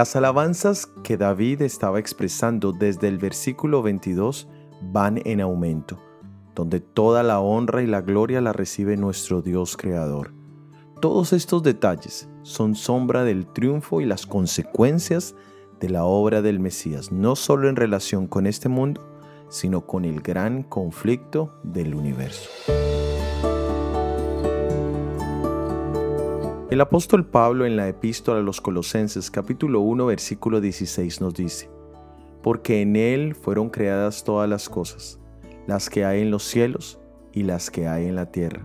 Las alabanzas que David estaba expresando desde el versículo 22 van en aumento, donde toda la honra y la gloria la recibe nuestro Dios Creador. Todos estos detalles son sombra del triunfo y las consecuencias de la obra del Mesías, no solo en relación con este mundo, sino con el gran conflicto del universo. El apóstol Pablo en la epístola a los Colosenses capítulo 1 versículo 16 nos dice, porque en Él fueron creadas todas las cosas, las que hay en los cielos y las que hay en la tierra,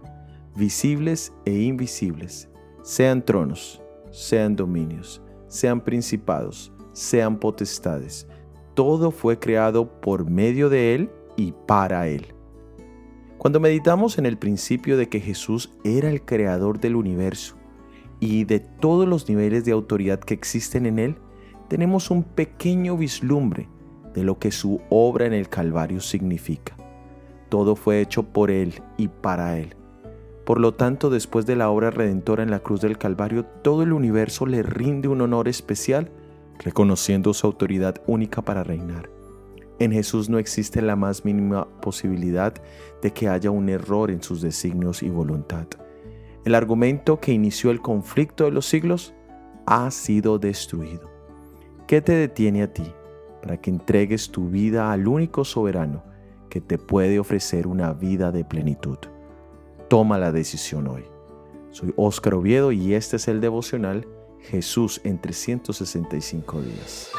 visibles e invisibles, sean tronos, sean dominios, sean principados, sean potestades, todo fue creado por medio de Él y para Él. Cuando meditamos en el principio de que Jesús era el creador del universo, y de todos los niveles de autoridad que existen en Él, tenemos un pequeño vislumbre de lo que su obra en el Calvario significa. Todo fue hecho por Él y para Él. Por lo tanto, después de la obra redentora en la cruz del Calvario, todo el universo le rinde un honor especial, reconociendo su autoridad única para reinar. En Jesús no existe la más mínima posibilidad de que haya un error en sus designios y voluntad. El argumento que inició el conflicto de los siglos ha sido destruido. ¿Qué te detiene a ti para que entregues tu vida al único soberano que te puede ofrecer una vida de plenitud? Toma la decisión hoy. Soy Óscar Oviedo y este es el devocional Jesús en 365 días.